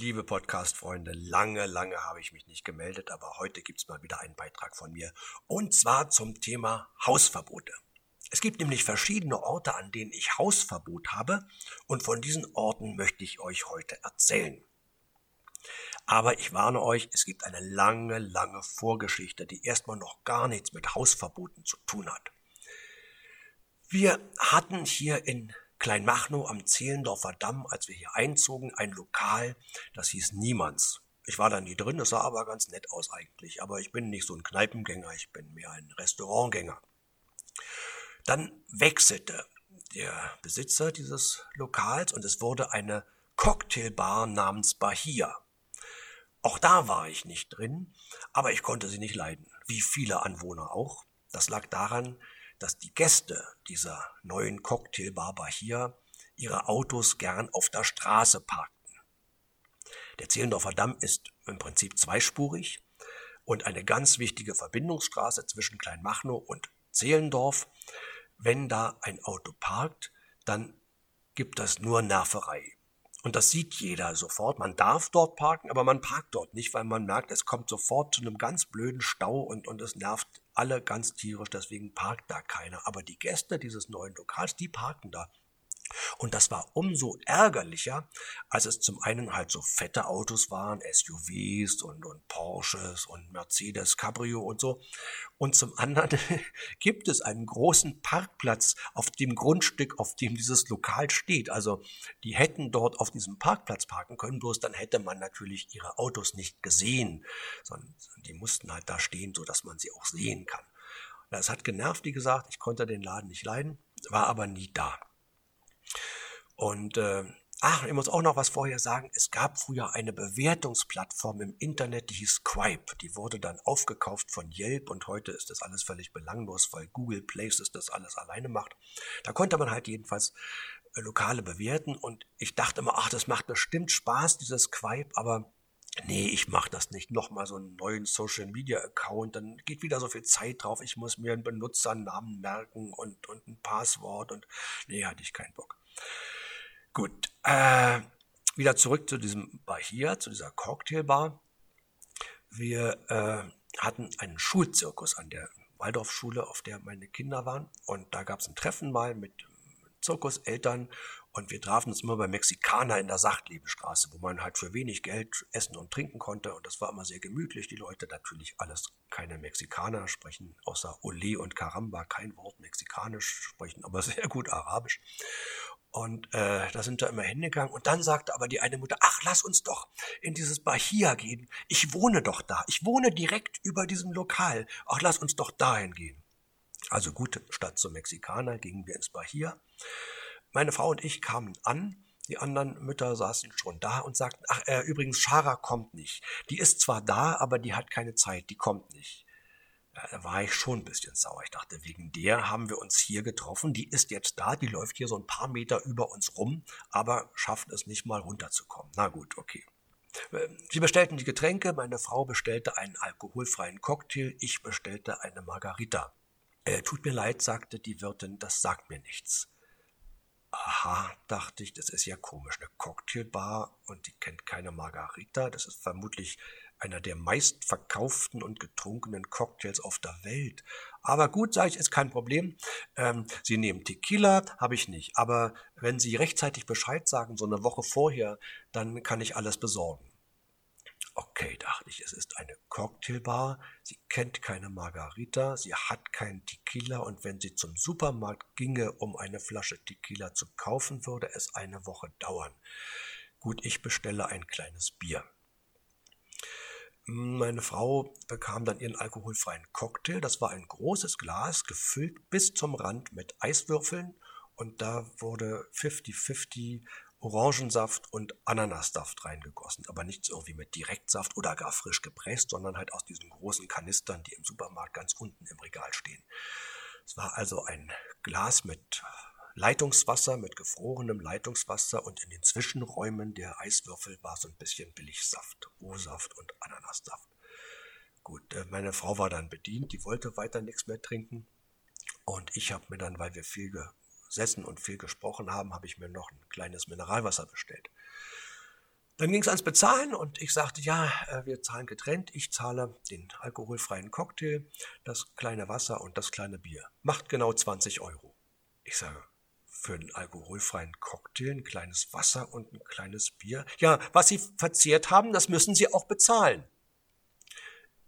Liebe Podcast-Freunde, lange, lange habe ich mich nicht gemeldet, aber heute gibt es mal wieder einen Beitrag von mir. Und zwar zum Thema Hausverbote. Es gibt nämlich verschiedene Orte, an denen ich Hausverbot habe, und von diesen Orten möchte ich euch heute erzählen. Aber ich warne euch, es gibt eine lange, lange Vorgeschichte, die erstmal noch gar nichts mit Hausverboten zu tun hat. Wir hatten hier in Kleinmachnow am Zehlendorfer Damm, als wir hier einzogen, ein Lokal, das hieß Niemands. Ich war da nie drin, es sah aber ganz nett aus eigentlich. Aber ich bin nicht so ein Kneipengänger, ich bin mehr ein Restaurantgänger. Dann wechselte der Besitzer dieses Lokals und es wurde eine Cocktailbar namens Bahia. Auch da war ich nicht drin, aber ich konnte sie nicht leiden, wie viele Anwohner auch. Das lag daran, dass die Gäste dieser neuen Cocktailbar Bahia ihre Autos gern auf der Straße parkten. Der Zehlendorfer Damm ist im Prinzip zweispurig und eine ganz wichtige Verbindungsstraße zwischen Kleinmachnow und Zehlendorf. Wenn da ein Auto parkt, dann gibt das nur Nerverei. Und das sieht jeder sofort. Man darf dort parken, aber man parkt dort nicht, weil man merkt, es kommt sofort zu einem ganz blöden Stau und, und es nervt alle ganz tierisch, deswegen parkt da keiner. Aber die Gäste dieses neuen Lokals, die parken da. Und das war umso ärgerlicher, als es zum einen halt so fette Autos waren, SUVs und, und Porsches und Mercedes Cabrio und so. Und zum anderen gibt es einen großen Parkplatz auf dem Grundstück, auf dem dieses Lokal steht. Also die hätten dort auf diesem Parkplatz parken können, bloß dann hätte man natürlich ihre Autos nicht gesehen, sondern die mussten halt da stehen, so dass man sie auch sehen kann. Das hat genervt, wie gesagt, ich konnte den Laden nicht leiden, war aber nie da. Und äh, ach, ich muss auch noch was vorher sagen. Es gab früher eine Bewertungsplattform im Internet, die hieß Scribe. Die wurde dann aufgekauft von Yelp und heute ist das alles völlig belanglos, weil Google Places das alles alleine macht. Da konnte man halt jedenfalls äh, Lokale bewerten und ich dachte immer, ach, das macht bestimmt Spaß, dieses Scribe, aber nee, ich mache das nicht. Nochmal so einen neuen Social Media Account, dann geht wieder so viel Zeit drauf. Ich muss mir einen Benutzernamen merken und, und ein Passwort und nee, hatte ich keinen Bock. Gut, äh, wieder zurück zu diesem Bar hier, zu dieser Cocktailbar. Wir äh, hatten einen Schulzirkus an der Waldorfschule, auf der meine Kinder waren. Und da gab es ein Treffen mal mit Zirkuseltern und wir trafen uns immer bei Mexikaner in der Sachtlebestraße, wo man halt für wenig Geld essen und trinken konnte. Und das war immer sehr gemütlich. Die Leute natürlich alles keine Mexikaner sprechen, außer Ole und Caramba kein Wort Mexikanisch sprechen, aber sehr gut Arabisch. Und äh, da sind wir immer hingegangen. Und dann sagte aber die eine Mutter, ach, lass uns doch in dieses Bahia gehen. Ich wohne doch da. Ich wohne direkt über diesem Lokal. Ach, lass uns doch dahin gehen. Also gut, statt zum Mexikaner gingen wir ins Bahia. Meine Frau und ich kamen an. Die anderen Mütter saßen schon da und sagten, ach, äh, übrigens, Shara kommt nicht. Die ist zwar da, aber die hat keine Zeit, die kommt nicht da war ich schon ein bisschen sauer. Ich dachte, wegen der haben wir uns hier getroffen. Die ist jetzt da, die läuft hier so ein paar Meter über uns rum, aber schafft es nicht mal runterzukommen. Na gut, okay. Ähm, sie bestellten die Getränke, meine Frau bestellte einen alkoholfreien Cocktail, ich bestellte eine Margarita. Äh, tut mir leid, sagte die Wirtin, das sagt mir nichts. Aha, dachte ich, das ist ja komisch, eine Cocktailbar und die kennt keine Margarita. Das ist vermutlich einer der meistverkauften und getrunkenen Cocktails auf der Welt. Aber gut, sage ich, ist kein Problem. Ähm, Sie nehmen Tequila, habe ich nicht. Aber wenn Sie rechtzeitig Bescheid sagen, so eine Woche vorher, dann kann ich alles besorgen. Okay, dachte ich, es ist eine Cocktailbar. Sie kennt keine Margarita, sie hat keinen Tequila und wenn sie zum Supermarkt ginge, um eine Flasche Tequila zu kaufen, würde es eine Woche dauern. Gut, ich bestelle ein kleines Bier. Meine Frau bekam dann ihren alkoholfreien Cocktail. Das war ein großes Glas, gefüllt bis zum Rand mit Eiswürfeln. Und da wurde 50-50 Orangensaft und Ananassaft reingegossen. Aber nichts irgendwie mit Direktsaft oder gar frisch gepresst, sondern halt aus diesen großen Kanistern, die im Supermarkt ganz unten im Regal stehen. Es war also ein Glas mit Leitungswasser mit gefrorenem Leitungswasser und in den Zwischenräumen der Eiswürfel war so ein bisschen Billigsaft, O-Saft und Ananassaft. Gut, äh, meine Frau war dann bedient, die wollte weiter nichts mehr trinken. Und ich habe mir dann, weil wir viel gesessen und viel gesprochen haben, habe ich mir noch ein kleines Mineralwasser bestellt. Dann ging es ans Bezahlen und ich sagte, ja, äh, wir zahlen getrennt. Ich zahle den alkoholfreien Cocktail, das kleine Wasser und das kleine Bier. Macht genau 20 Euro. Ich sage, für einen alkoholfreien Cocktail ein kleines Wasser und ein kleines Bier. Ja, was Sie verzehrt haben, das müssen Sie auch bezahlen.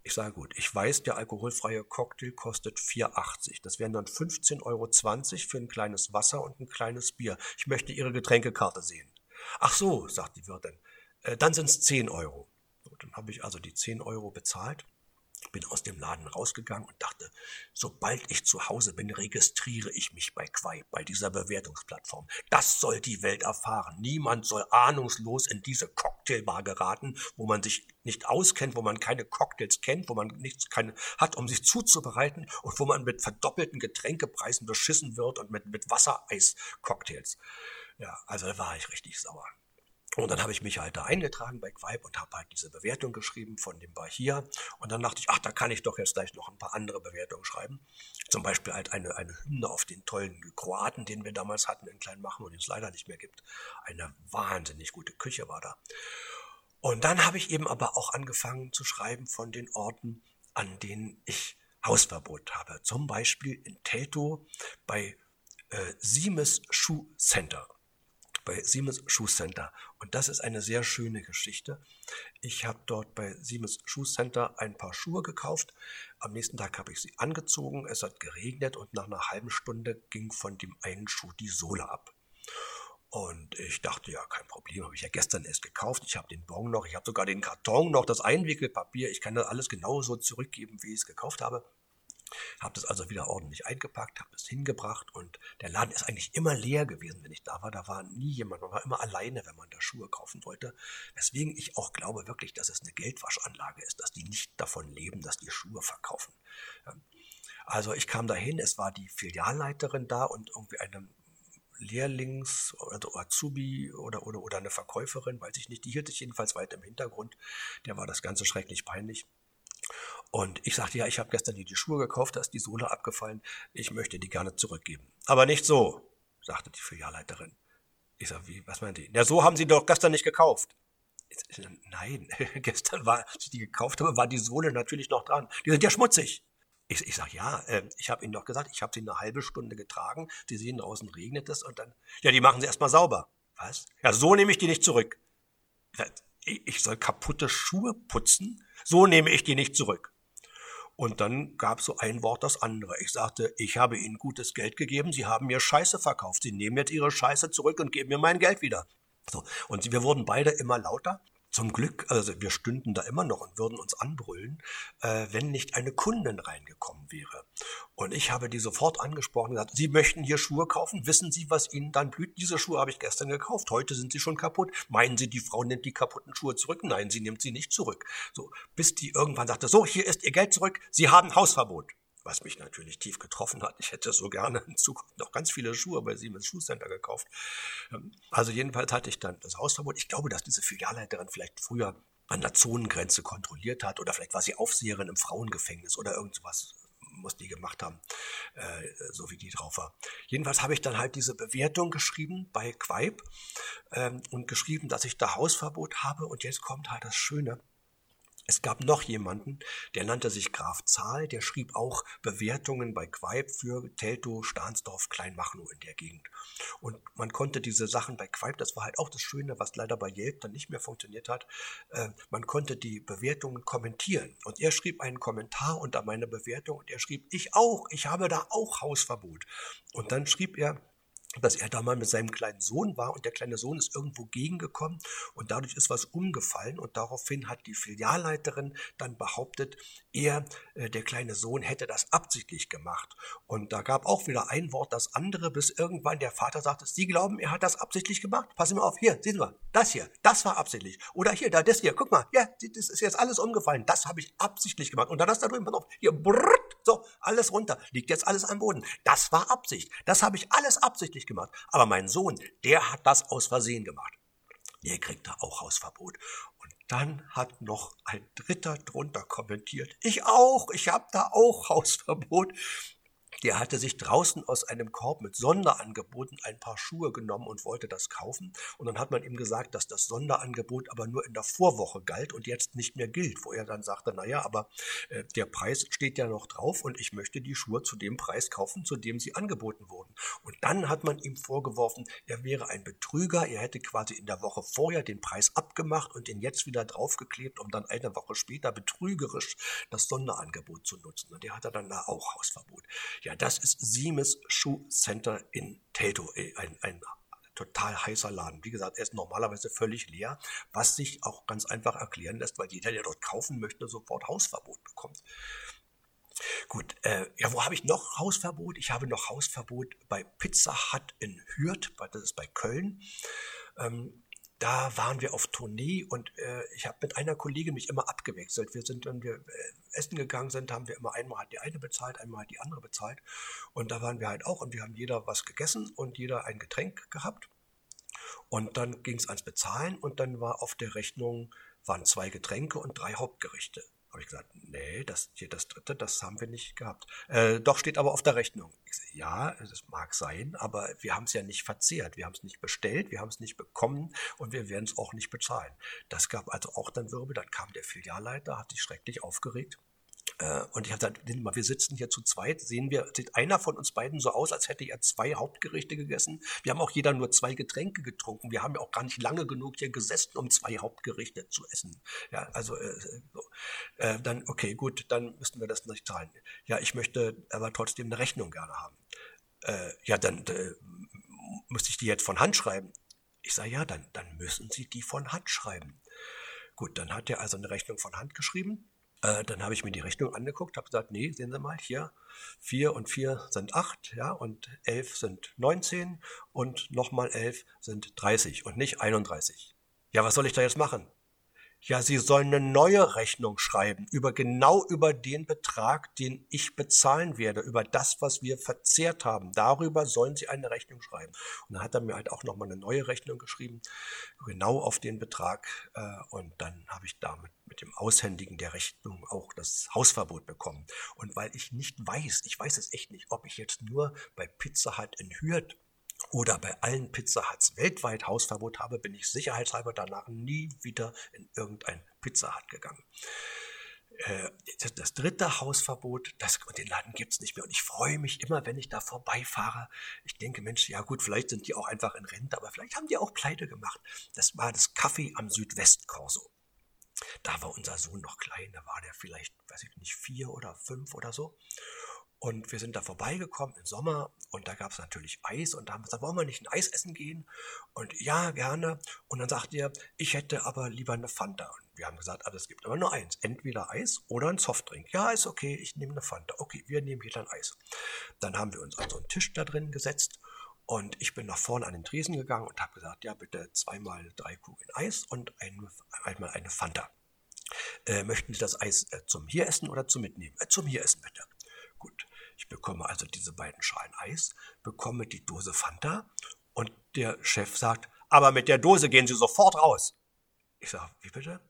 Ich sage gut, ich weiß, der alkoholfreie Cocktail kostet 4,80. Das wären dann 15,20 Euro für ein kleines Wasser und ein kleines Bier. Ich möchte Ihre Getränkekarte sehen. Ach so, sagt die Wirtin, äh, dann sind es 10 Euro. So, dann habe ich also die 10 Euro bezahlt bin aus dem Laden rausgegangen und dachte, sobald ich zu Hause bin, registriere ich mich bei Quai, bei dieser Bewertungsplattform. Das soll die Welt erfahren. Niemand soll ahnungslos in diese Cocktailbar geraten, wo man sich nicht auskennt, wo man keine Cocktails kennt, wo man nichts keine hat, um sich zuzubereiten und wo man mit verdoppelten Getränkepreisen beschissen wird und mit, mit Wassereis-Cocktails. Ja, also da war ich richtig sauer. Und dann habe ich mich halt da eingetragen bei Quipe und habe halt diese Bewertung geschrieben von dem Bar hier. Und dann dachte ich, ach, da kann ich doch jetzt gleich noch ein paar andere Bewertungen schreiben. Zum Beispiel halt eine, eine Hymne auf den tollen Kroaten, den wir damals hatten in Kleinmachen und den es leider nicht mehr gibt. Eine wahnsinnig gute Küche war da. Und dann habe ich eben aber auch angefangen zu schreiben von den Orten, an denen ich Hausverbot habe. Zum Beispiel in Teltow bei äh, Siemes Schuh Center bei Siemens Schuhcenter. Und das ist eine sehr schöne Geschichte. Ich habe dort bei Siemens Schuhcenter ein paar Schuhe gekauft. Am nächsten Tag habe ich sie angezogen. Es hat geregnet und nach einer halben Stunde ging von dem einen Schuh die Sohle ab. Und ich dachte, ja, kein Problem, habe ich ja gestern erst gekauft. Ich habe den Bon noch, ich habe sogar den Karton noch, das Einwickelpapier. Ich kann das alles genauso zurückgeben, wie ich es gekauft habe. Habe das also wieder ordentlich eingepackt, habe es hingebracht und der Laden ist eigentlich immer leer gewesen, wenn ich da war. Da war nie jemand, man war immer alleine, wenn man da Schuhe kaufen wollte. Weswegen ich auch glaube wirklich, dass es eine Geldwaschanlage ist, dass die nicht davon leben, dass die Schuhe verkaufen. Also ich kam dahin, es war die Filialleiterin da und irgendwie eine Lehrlings- oder Azubi oder, oder, oder eine Verkäuferin, weiß ich nicht, die hielt sich jedenfalls weit im Hintergrund. Der war das Ganze schrecklich peinlich. Und ich sagte, ja, ich habe gestern hier die Schuhe gekauft, da ist die Sohle abgefallen, ich möchte die gerne zurückgeben. Aber nicht so, sagte die Filialleiterin. Ich sage, wie, was meint die? Ja, so haben Sie doch gestern nicht gekauft. Nein, gestern war, als ich die gekauft habe, war die Sohle natürlich noch dran. Die sind ja schmutzig. Ich, ich sage, ja, äh, ich habe Ihnen doch gesagt, ich habe sie eine halbe Stunde getragen. Sie sehen, draußen regnet es und dann, ja, die machen Sie erstmal sauber. Was? Ja, so nehme ich die nicht zurück. Ich soll kaputte Schuhe putzen? So nehme ich die nicht zurück. Und dann gab so ein Wort das andere. Ich sagte, ich habe Ihnen gutes Geld gegeben, Sie haben mir Scheiße verkauft. Sie nehmen jetzt Ihre Scheiße zurück und geben mir mein Geld wieder. So. Und wir wurden beide immer lauter. Zum Glück, also wir stünden da immer noch und würden uns anbrüllen, äh, wenn nicht eine Kundin reingekommen wäre. Und ich habe die sofort angesprochen und gesagt, Sie möchten hier Schuhe kaufen? Wissen Sie, was Ihnen dann blüht? Diese Schuhe habe ich gestern gekauft. Heute sind sie schon kaputt. Meinen Sie, die Frau nimmt die kaputten Schuhe zurück? Nein, sie nimmt sie nicht zurück. So, bis die irgendwann sagte, so, hier ist Ihr Geld zurück. Sie haben Hausverbot was mich natürlich tief getroffen hat. Ich hätte so gerne in Zukunft noch ganz viele Schuhe bei Siemens Schuhcenter gekauft. Ähm, also jedenfalls hatte ich dann das Hausverbot. Ich glaube, dass diese Filialleiterin vielleicht früher an der Zonengrenze kontrolliert hat oder vielleicht war sie Aufseherin im Frauengefängnis oder irgendwas muss die gemacht haben, äh, so wie die drauf war. Jedenfalls habe ich dann halt diese Bewertung geschrieben bei Quaip ähm, und geschrieben, dass ich da Hausverbot habe und jetzt kommt halt das Schöne. Es gab noch jemanden, der nannte sich Graf Zahl, der schrieb auch Bewertungen bei Quaip für Teltow, Stahnsdorf, Kleinmachnow in der Gegend. Und man konnte diese Sachen bei Quaip, das war halt auch das Schöne, was leider bei Yelp dann nicht mehr funktioniert hat, äh, man konnte die Bewertungen kommentieren. Und er schrieb einen Kommentar unter meine Bewertung und er schrieb, ich auch, ich habe da auch Hausverbot. Und dann schrieb er, dass er da mal mit seinem kleinen Sohn war und der kleine Sohn ist irgendwo gegengekommen und dadurch ist was umgefallen und daraufhin hat die Filialleiterin dann behauptet, er, äh, der kleine Sohn, hätte das absichtlich gemacht. Und da gab auch wieder ein Wort das andere, bis irgendwann der Vater sagte, Sie glauben, er hat das absichtlich gemacht? Passen mal auf, hier, sehen Sie mal, das hier, das war absichtlich. Oder hier, da, das hier, guck mal, ja, das ist jetzt alles umgefallen, das habe ich absichtlich gemacht. Und dann du da drüben, pass auf, hier, brrrt, so, alles runter, liegt jetzt alles am Boden. Das war Absicht, das habe ich alles absichtlich absichtlich gemacht. Aber mein Sohn, der hat das aus Versehen gemacht. Der kriegt da auch Hausverbot. Und dann hat noch ein Dritter drunter kommentiert. Ich auch, ich habe da auch Hausverbot. Der hatte sich draußen aus einem Korb mit Sonderangeboten ein paar Schuhe genommen und wollte das kaufen. Und dann hat man ihm gesagt, dass das Sonderangebot aber nur in der Vorwoche galt und jetzt nicht mehr gilt, wo er dann sagte, naja, aber äh, der Preis steht ja noch drauf und ich möchte die Schuhe zu dem Preis kaufen, zu dem sie angeboten wurden. Und dann hat man ihm vorgeworfen, er wäre ein Betrüger, er hätte quasi in der Woche vorher den Preis abgemacht und den jetzt wieder draufgeklebt, um dann eine Woche später betrügerisch das Sonderangebot zu nutzen. Und der hatte dann da auch Hausverbot. Ja, das ist Siemens Shoe Center in Teltow, äh, ein, ein total heißer Laden. Wie gesagt, er ist normalerweise völlig leer, was sich auch ganz einfach erklären lässt, weil jeder, der dort kaufen möchte, sofort Hausverbot bekommt. Gut, äh, ja, wo habe ich noch Hausverbot? Ich habe noch Hausverbot bei Pizza Hut in Hürth, das ist bei Köln. Ähm, da waren wir auf Tournee und äh, ich habe mit einer Kollegin mich immer abgewechselt. Wir sind, wenn wir äh, essen gegangen sind, haben wir immer einmal die eine bezahlt, einmal die andere bezahlt. Und da waren wir halt auch und wir haben jeder was gegessen und jeder ein Getränk gehabt. Und dann ging es ans Bezahlen und dann war auf der Rechnung waren zwei Getränke und drei Hauptgerichte. Habe ich gesagt, nee, das hier das dritte, das haben wir nicht gehabt. Äh, doch steht aber auf der Rechnung. Ich ja, das mag sein, aber wir haben es ja nicht verzehrt, wir haben es nicht bestellt, wir haben es nicht bekommen und wir werden es auch nicht bezahlen. Das gab also auch dann Wirbel. Dann kam der Filialleiter, hat sich schrecklich aufgeregt äh, und ich habe gesagt, wir sitzen hier zu zweit, sehen wir, sieht einer von uns beiden so aus, als hätte er zwei Hauptgerichte gegessen. Wir haben auch jeder nur zwei Getränke getrunken. Wir haben ja auch gar nicht lange genug hier gesessen, um zwei Hauptgerichte zu essen. Ja, also äh, so. äh, dann, okay, gut, dann müssten wir das nicht zahlen. Ja, ich möchte aber trotzdem eine Rechnung gerne haben. Äh, ja, dann äh, müsste ich die jetzt von Hand schreiben. Ich sage, ja, dann, dann müssen Sie die von Hand schreiben. Gut, dann hat er also eine Rechnung von Hand geschrieben äh, dann habe ich mir die Rechnung angeguckt, habe gesagt, nee, sehen Sie mal, hier, vier und vier sind acht, ja, und elf sind 19 und nochmal elf sind 30 und nicht 31. Ja, was soll ich da jetzt machen? Ja, Sie sollen eine neue Rechnung schreiben über genau über den Betrag, den ich bezahlen werde, über das, was wir verzehrt haben. Darüber sollen Sie eine Rechnung schreiben. Und dann hat er mir halt auch nochmal eine neue Rechnung geschrieben, genau auf den Betrag. Äh, und dann habe ich damit mit dem Aushändigen der Rechnung auch das Hausverbot bekommen. Und weil ich nicht weiß, ich weiß es echt nicht, ob ich jetzt nur bei Pizza Hut in Hürth oder bei allen Pizza Huts weltweit Hausverbot habe, bin ich sicherheitshalber danach nie wieder in irgendein Pizza Hut gegangen. Äh, das dritte Hausverbot, das, und den Laden gibt's nicht mehr. Und ich freue mich immer, wenn ich da vorbeifahre. Ich denke, Mensch, ja gut, vielleicht sind die auch einfach in Rente, aber vielleicht haben die auch pleite gemacht. Das war das Kaffee am Südwestkorso. Da war unser Sohn noch klein, da war der vielleicht, weiß ich nicht, vier oder fünf oder so. Und wir sind da vorbeigekommen im Sommer und da gab es natürlich Eis und da haben wir gesagt, wollen wir nicht ein Eis essen gehen? Und ja, gerne. Und dann sagt er, ich hätte aber lieber eine Fanta. Und wir haben gesagt, also es gibt aber nur eins, entweder Eis oder ein Softdrink. Ja, ist okay, ich nehme eine Fanta. Okay, wir nehmen hier dann Eis. Dann haben wir uns an so einen Tisch da drin gesetzt und ich bin nach vorne an den Tresen gegangen und habe gesagt, ja bitte zweimal drei Kugeln Eis und ein, einmal eine Fanta. Äh, möchten Sie das Eis äh, zum hier essen oder zum mitnehmen? Äh, zum hier essen bitte. Gut. Ich bekomme also diese beiden Schalen Eis, bekomme die Dose Fanta und der Chef sagt, aber mit der Dose gehen Sie sofort raus. Ich sage, wie bitte?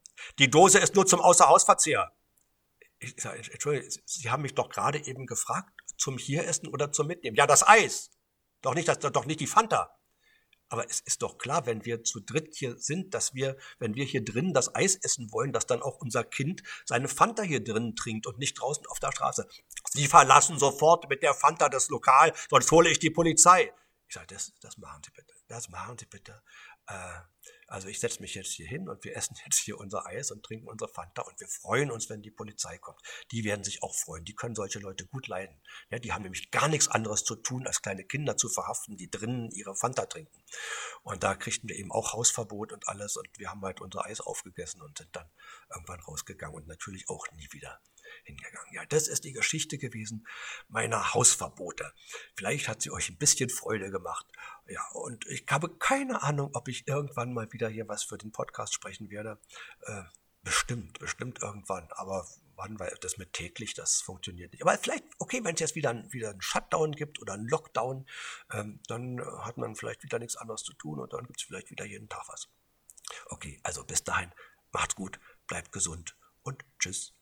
Die Dose ist nur zum Außerhausverzehr. Ich sage, Entschuldigung, Sie haben mich doch gerade eben gefragt, zum Hieressen oder zum Mitnehmen. Ja, das Eis. Doch nicht, das, doch nicht die Fanta. Aber es ist doch klar, wenn wir zu dritt hier sind, dass wir, wenn wir hier drinnen das Eis essen wollen, dass dann auch unser Kind seine Fanta hier drinnen trinkt und nicht draußen auf der Straße. Sie verlassen sofort mit der Fanta das Lokal, sonst hole ich die Polizei. Ich sage, das, das machen Sie bitte. Das machen Sie bitte. Äh, also ich setze mich jetzt hier hin und wir essen jetzt hier unser Eis und trinken unsere Fanta und wir freuen uns, wenn die Polizei kommt. Die werden sich auch freuen. Die können solche Leute gut leiden. Ja, die haben nämlich gar nichts anderes zu tun, als kleine Kinder zu verhaften, die drinnen ihre Fanta trinken. Und da kriegten wir eben auch Hausverbot und alles und wir haben halt unser Eis aufgegessen und sind dann irgendwann rausgegangen und natürlich auch nie wieder hingegangen. Ja, das ist die Geschichte gewesen meiner Hausverbote. Vielleicht hat sie euch ein bisschen Freude gemacht. Ja, und ich habe keine Ahnung, ob ich irgendwann mal wieder hier was für den Podcast sprechen werde. Äh, bestimmt, bestimmt irgendwann. Aber wann, weil das mit täglich, das funktioniert nicht. Aber vielleicht, okay, wenn es jetzt wieder, wieder einen Shutdown gibt oder einen Lockdown, ähm, dann hat man vielleicht wieder nichts anderes zu tun und dann gibt es vielleicht wieder jeden Tag was. Okay, also bis dahin, macht's gut, bleibt gesund und tschüss.